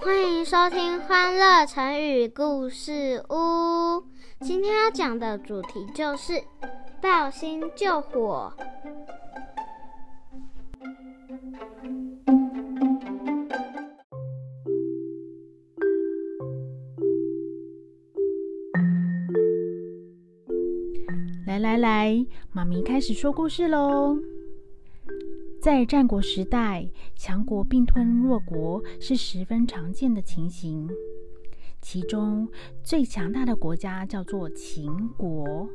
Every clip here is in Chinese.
欢迎收听《欢乐成语故事屋》。今天要讲的主题就是“抱薪救火”。来来来，妈咪开始说故事喽。在战国时代，强国并吞弱国是十分常见的情形。其中最强大的国家叫做秦国，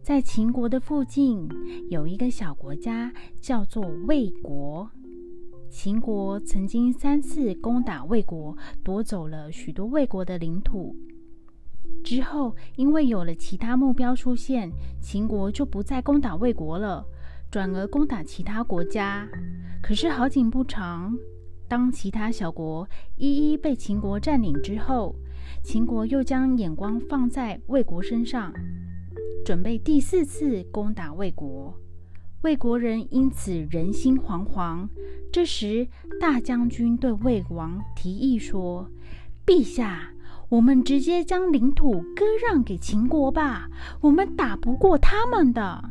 在秦国的附近有一个小国家叫做魏国。秦国曾经三次攻打魏国，夺走了许多魏国的领土。之后，因为有了其他目标出现，秦国就不再攻打魏国了。转而攻打其他国家，可是好景不长。当其他小国一一被秦国占领之后，秦国又将眼光放在魏国身上，准备第四次攻打魏国。魏国人因此人心惶惶。这时，大将军对魏王提议说：“陛下，我们直接将领土割让给秦国吧，我们打不过他们的。”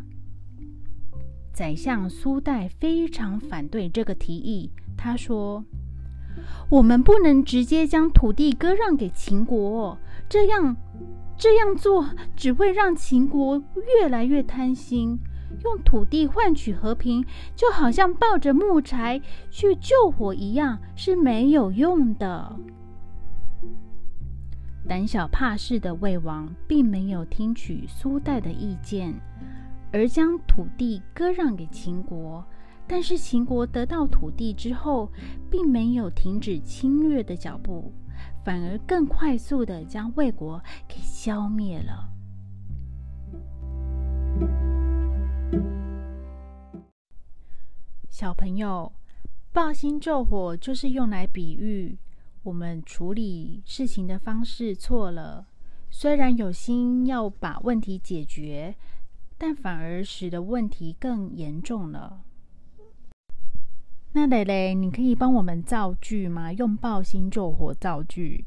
宰相苏代非常反对这个提议。他说：“我们不能直接将土地割让给秦国，这样这样做只会让秦国越来越贪心。用土地换取和平，就好像抱着木柴去救火一样，是没有用的。”胆小怕事的魏王并没有听取苏代的意见。而将土地割让给秦国，但是秦国得到土地之后，并没有停止侵略的脚步，反而更快速的将魏国给消灭了。小朋友，抱薪救火就是用来比喻我们处理事情的方式错了，虽然有心要把问题解决。但反而使得问题更严重了。那蕾蕾，你可以帮我们造句吗？用抱薪救火造句。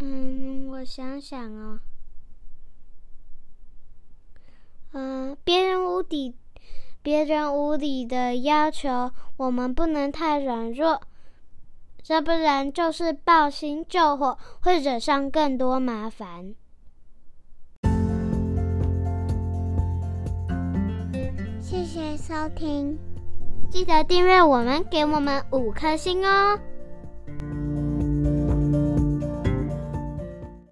嗯，我想想哦。嗯，别人无底，别人无理的要求，我们不能太软弱，要不然就是抱薪救火，会惹上更多麻烦。收听，记得订阅我们，给我们五颗星哦。